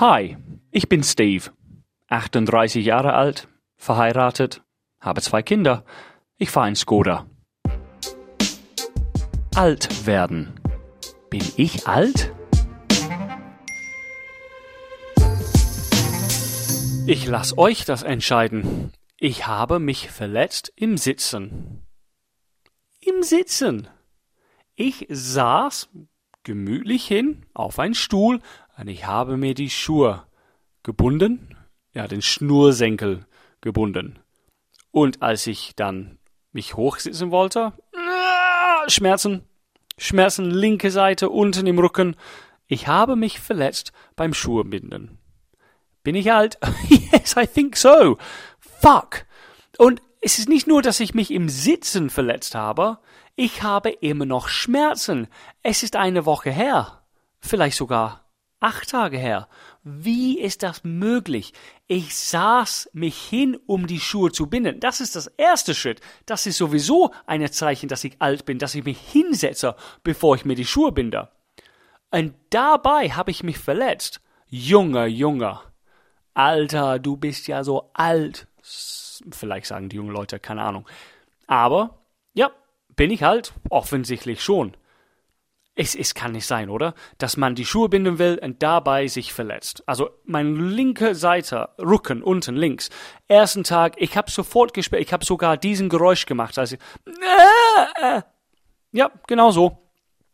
Hi, ich bin Steve, 38 Jahre alt, verheiratet, habe zwei Kinder. Ich fahre in Skoda. Alt werden. Bin ich alt? Ich lass euch das entscheiden. Ich habe mich verletzt im Sitzen. Im Sitzen. Ich saß gemütlich hin auf einen Stuhl und ich habe mir die Schuhe gebunden, ja, den Schnursenkel gebunden. Und als ich dann mich hochsitzen wollte, äh, Schmerzen, Schmerzen linke Seite unten im Rücken. Ich habe mich verletzt beim Schuhebinden. Bin ich alt? yes, I think so. Fuck. Und es ist nicht nur, dass ich mich im Sitzen verletzt habe, ich habe immer noch Schmerzen. Es ist eine Woche her. Vielleicht sogar acht Tage her. Wie ist das möglich? Ich saß mich hin, um die Schuhe zu binden. Das ist das erste Schritt. Das ist sowieso ein Zeichen, dass ich alt bin, dass ich mich hinsetze, bevor ich mir die Schuhe binde. Und dabei habe ich mich verletzt. Junge, Junge. Alter, du bist ja so alt. Vielleicht sagen die jungen Leute, keine Ahnung. Aber, ja, bin ich halt offensichtlich schon. Es, es kann nicht sein, oder? Dass man die Schuhe binden will und dabei sich verletzt. Also meine linke Seite, Rücken, unten links. Ersten Tag, ich habe sofort gespielt, ich habe sogar diesen Geräusch gemacht. Also, äh, äh. Ja, genau so.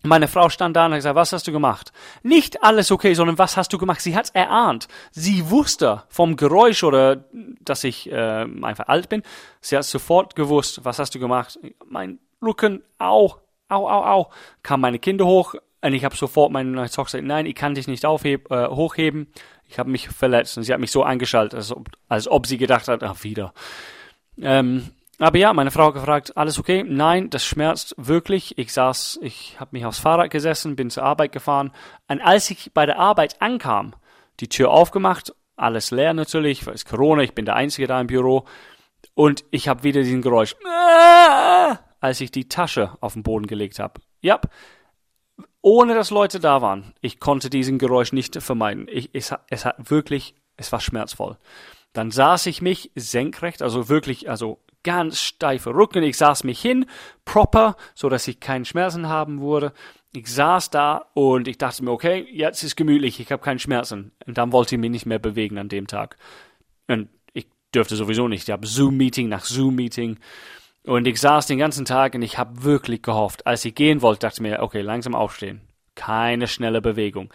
Meine Frau stand da und hat gesagt, was hast du gemacht? Nicht alles okay, sondern was hast du gemacht? Sie hat's erahnt. Sie wusste vom Geräusch oder dass ich äh, einfach alt bin. Sie hat sofort gewusst, was hast du gemacht? Mein Rücken, au, au, au, au. Kamen meine Kinder hoch und ich habe sofort meine Tochter gesagt, nein, ich kann dich nicht aufheb, äh, hochheben. Ich habe mich verletzt und sie hat mich so eingeschaltet, als ob, als ob sie gedacht hat, ach wieder. Ähm, aber ja, meine Frau gefragt, alles okay? Nein, das schmerzt wirklich. Ich saß, ich habe mich aufs Fahrrad gesessen, bin zur Arbeit gefahren. Und als ich bei der Arbeit ankam, die Tür aufgemacht, alles leer natürlich, weil es Corona, ich bin der Einzige da im Büro. Und ich habe wieder diesen Geräusch, als ich die Tasche auf den Boden gelegt habe. Ja, ohne dass Leute da waren. Ich konnte diesen Geräusch nicht vermeiden. Ich, es, es hat wirklich, es war schmerzvoll. Dann saß ich mich senkrecht, also wirklich, also ganz steifer Rücken. Ich saß mich hin, proper, so dass ich keinen Schmerzen haben würde. Ich saß da und ich dachte mir, okay, jetzt ist gemütlich, ich habe keinen Schmerzen. Und dann wollte ich mich nicht mehr bewegen an dem Tag. Und ich dürfte sowieso nicht. Ich habe Zoom-Meeting nach Zoom-Meeting. Und ich saß den ganzen Tag und ich habe wirklich gehofft. Als ich gehen wollte, dachte ich mir, okay, langsam aufstehen. Keine schnelle Bewegung.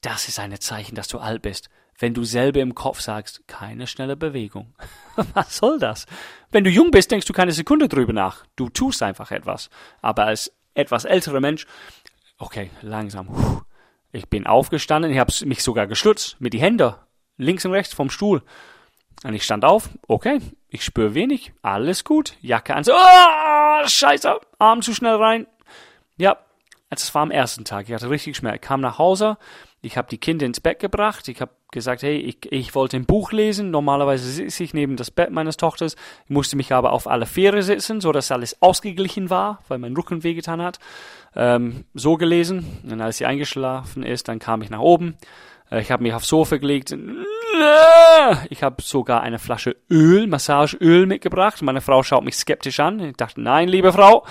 Das ist ein Zeichen, dass du alt bist wenn du selber im Kopf sagst, keine schnelle Bewegung. Was soll das? Wenn du jung bist, denkst du keine Sekunde drüber nach. Du tust einfach etwas. Aber als etwas älterer Mensch, okay, langsam. Ich bin aufgestanden, ich habe mich sogar geschützt mit die Hände links und rechts vom Stuhl. Und ich stand auf, okay, ich spüre wenig, alles gut, Jacke an, so, oh, scheiße, Arm zu schnell rein. Ja, es war am ersten Tag, ich hatte richtig Schmerz. Ich kam nach Hause, ich habe die Kinder ins Bett gebracht. Ich habe gesagt, hey, ich, ich wollte ein Buch lesen. Normalerweise sitze ich neben das Bett meines Tochters. Ich musste mich aber auf alle Viere sitzen, so dass alles ausgeglichen war, weil mein Rücken wehgetan hat. Ähm, so gelesen. Und als sie eingeschlafen ist, dann kam ich nach oben. Äh, ich habe mich aufs Sofa gelegt. Ich habe sogar eine Flasche Öl, Massageöl mitgebracht. Meine Frau schaut mich skeptisch an. Ich dachte, nein, liebe Frau,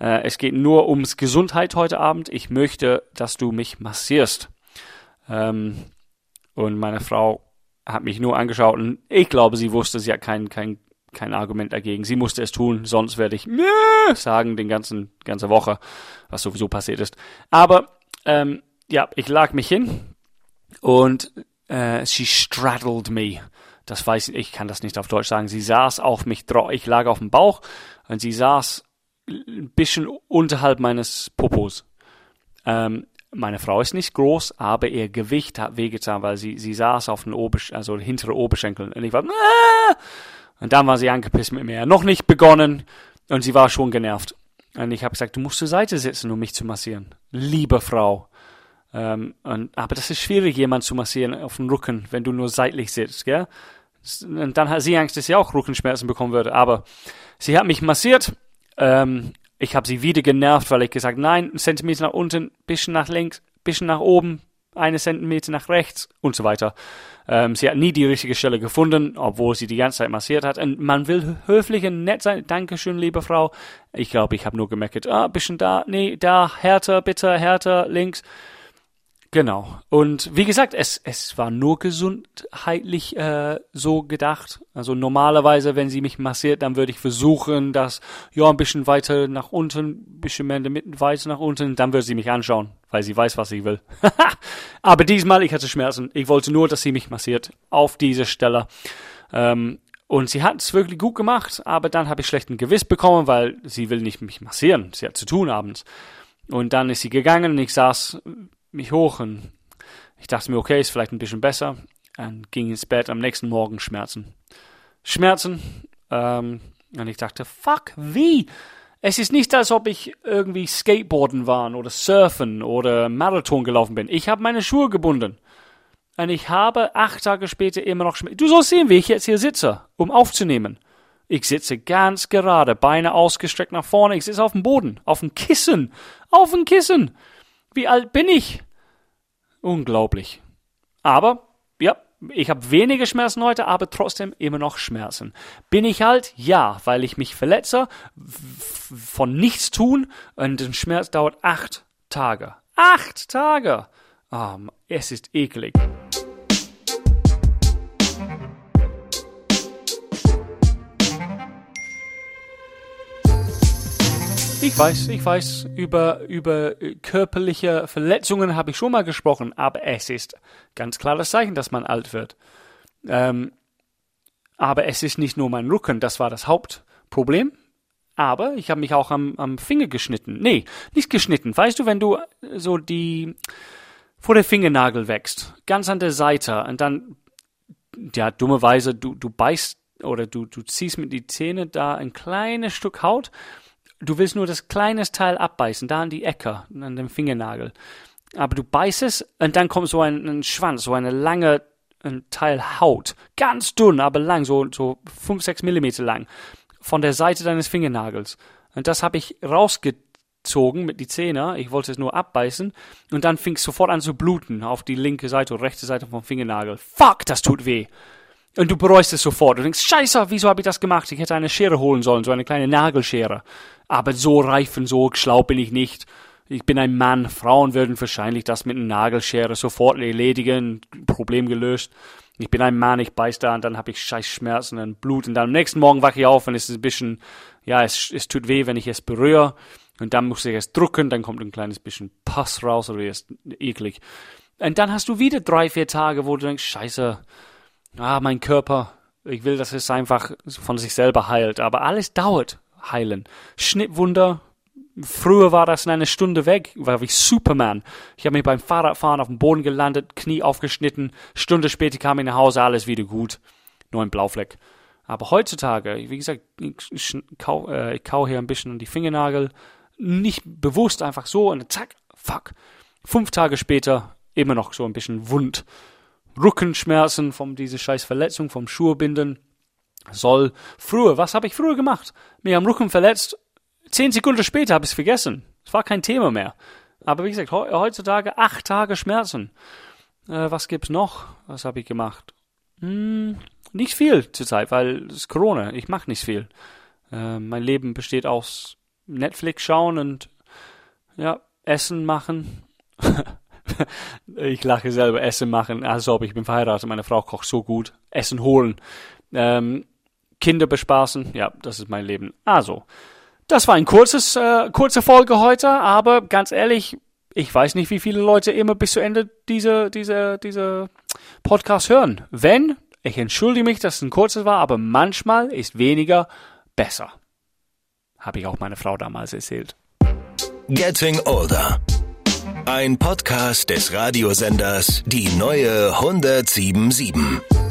äh, es geht nur ums Gesundheit heute Abend. Ich möchte, dass du mich massierst. Ähm, und meine Frau hat mich nur angeschaut und ich glaube, sie wusste, sie hat kein, kein, kein Argument dagegen. Sie musste es tun, sonst werde ich sagen den ganzen, ganze Woche, was sowieso passiert ist. Aber, ähm, ja, ich lag mich hin und äh, she straddled me. Das weiß ich, ich kann das nicht auf Deutsch sagen. Sie saß auf mich drauf, ich lag auf dem Bauch und sie saß ein bisschen unterhalb meines Popos. Ähm, meine Frau ist nicht groß, aber ihr Gewicht hat wehgetan, weil sie, sie saß auf den Obersch also hintere Oberschenkeln. Und ich war, Aah! und dann war sie angepisst mit mir. Noch nicht begonnen und sie war schon genervt. Und ich habe gesagt, du musst zur Seite sitzen, um mich zu massieren. Liebe Frau. Ähm, und, aber das ist schwierig, jemand zu massieren auf dem Rücken, wenn du nur seitlich sitzt, gell? Und dann hat sie Angst, dass sie auch Rückenschmerzen bekommen würde. Aber sie hat mich massiert ähm, ich habe sie wieder genervt, weil ich gesagt, nein, ein Zentimeter nach unten, bisschen nach links, bisschen nach oben, eine Zentimeter nach rechts und so weiter. Ähm, sie hat nie die richtige Stelle gefunden, obwohl sie die ganze Zeit massiert hat. Und man will höflich und nett sein. Dankeschön, liebe Frau. Ich glaube, ich habe nur gemeckert. Ah, bisschen da, nee, da, härter, bitte, härter, links. Genau. Und wie gesagt, es, es war nur gesundheitlich äh, so gedacht. Also normalerweise, wenn sie mich massiert, dann würde ich versuchen, das ja ein bisschen weiter nach unten, ein bisschen mehr in der Mitte weiter nach unten, dann würde sie mich anschauen, weil sie weiß, was sie will. Aber diesmal, ich hatte Schmerzen. Ich wollte nur, dass sie mich massiert auf diese Stelle. Ähm, und sie hat es wirklich gut gemacht, aber dann habe ich schlechten Gewiss bekommen, weil sie will nicht mich massieren. Sie hat zu tun abends. Und dann ist sie gegangen und ich saß mich hoch und ich dachte mir, okay, ist vielleicht ein bisschen besser. Und ging ins Bett am nächsten Morgen Schmerzen. Schmerzen. Ähm, und ich dachte, fuck, wie? Es ist nicht, als ob ich irgendwie Skateboarden war oder Surfen oder Marathon gelaufen bin. Ich habe meine Schuhe gebunden. Und ich habe acht Tage später immer noch Schmerzen. Du sollst sehen, wie ich jetzt hier sitze, um aufzunehmen. Ich sitze ganz gerade, Beine ausgestreckt nach vorne. Ich sitze auf dem Boden, auf dem Kissen, auf dem Kissen. Wie alt bin ich? Unglaublich. Aber, ja, ich habe weniger Schmerzen heute, aber trotzdem immer noch Schmerzen. Bin ich alt? Ja, weil ich mich verletze, von nichts tun und der Schmerz dauert acht Tage. Acht Tage! Oh, es ist eklig. Ich weiß, ich weiß, über, über äh, körperliche Verletzungen habe ich schon mal gesprochen, aber es ist ganz klares Zeichen, dass man alt wird. Ähm, aber es ist nicht nur mein Rücken, das war das Hauptproblem. Aber ich habe mich auch am, am Finger geschnitten. Nee, nicht geschnitten. Weißt du, wenn du so die vor der Fingernagel wächst, ganz an der Seite und dann, ja, dummerweise, du, du beißt oder du, du ziehst mit die Zähne da ein kleines Stück Haut Du willst nur das kleines Teil abbeißen, da an die Ecke, an dem Fingernagel. Aber du beißt es und dann kommt so ein, ein Schwanz, so eine lange ein Teil Haut. Ganz dünn, aber lang, so, so 5, 6 Millimeter lang. Von der Seite deines Fingernagels. Und das habe ich rausgezogen mit die Zähne. Ich wollte es nur abbeißen. Und dann fing es sofort an zu bluten auf die linke Seite oder rechte Seite vom Fingernagel. Fuck, das tut weh. Und du bereust es sofort. Du denkst, scheiße, wieso habe ich das gemacht? Ich hätte eine Schere holen sollen, so eine kleine Nagelschere. Aber so reif und so schlau bin ich nicht. Ich bin ein Mann. Frauen würden wahrscheinlich das mit einer Nagelschere sofort erledigen. Problem gelöst. Ich bin ein Mann, ich beiß da und dann habe ich scheiß Schmerzen und Blut. Und dann am nächsten Morgen wache ich auf und es ist ein bisschen, ja, es, es tut weh, wenn ich es berühre. Und dann muss ich es drücken, dann kommt ein kleines bisschen Pass raus oder ist eklig. Und dann hast du wieder drei, vier Tage, wo du denkst, scheiße, ah, mein Körper, ich will, dass es einfach von sich selber heilt. Aber alles dauert heilen. Schnittwunder, früher war das in einer Stunde weg, war wie Superman. Ich habe mich beim Fahrradfahren auf dem Boden gelandet, Knie aufgeschnitten, Stunde später kam ich nach Hause, alles wieder gut. Nur ein Blaufleck. Aber heutzutage, wie gesagt, ich kau, äh, ich kau hier ein bisschen an die Fingernagel, nicht bewusst einfach so und zack, fuck. Fünf Tage später immer noch so ein bisschen wund. Rückenschmerzen von dieser scheiß Verletzung vom Schuhbinden. Soll früher, was habe ich früher gemacht? Mir am Rücken verletzt. Zehn Sekunden später habe ich es vergessen. Es war kein Thema mehr. Aber wie gesagt, heutzutage acht Tage Schmerzen. Äh, was gibt's noch? Was habe ich gemacht? Hm, nicht viel zurzeit, weil es ist Corona. Ich mache nicht viel. Äh, mein Leben besteht aus Netflix schauen und ja, Essen machen. ich lache selber Essen machen, als ob ich bin verheiratet, meine Frau kocht so gut. Essen holen, ähm, Kinder bespaßen, ja, das ist mein Leben. Also, das war ein kurzes, äh, kurze Folge heute, aber ganz ehrlich, ich weiß nicht, wie viele Leute immer bis zu Ende diese, diese, diese Podcast hören. Wenn, ich entschuldige mich, dass es ein kurzes war, aber manchmal ist weniger besser. Habe ich auch meine Frau damals erzählt. Getting Older. Ein Podcast des Radiosenders Die neue 1077.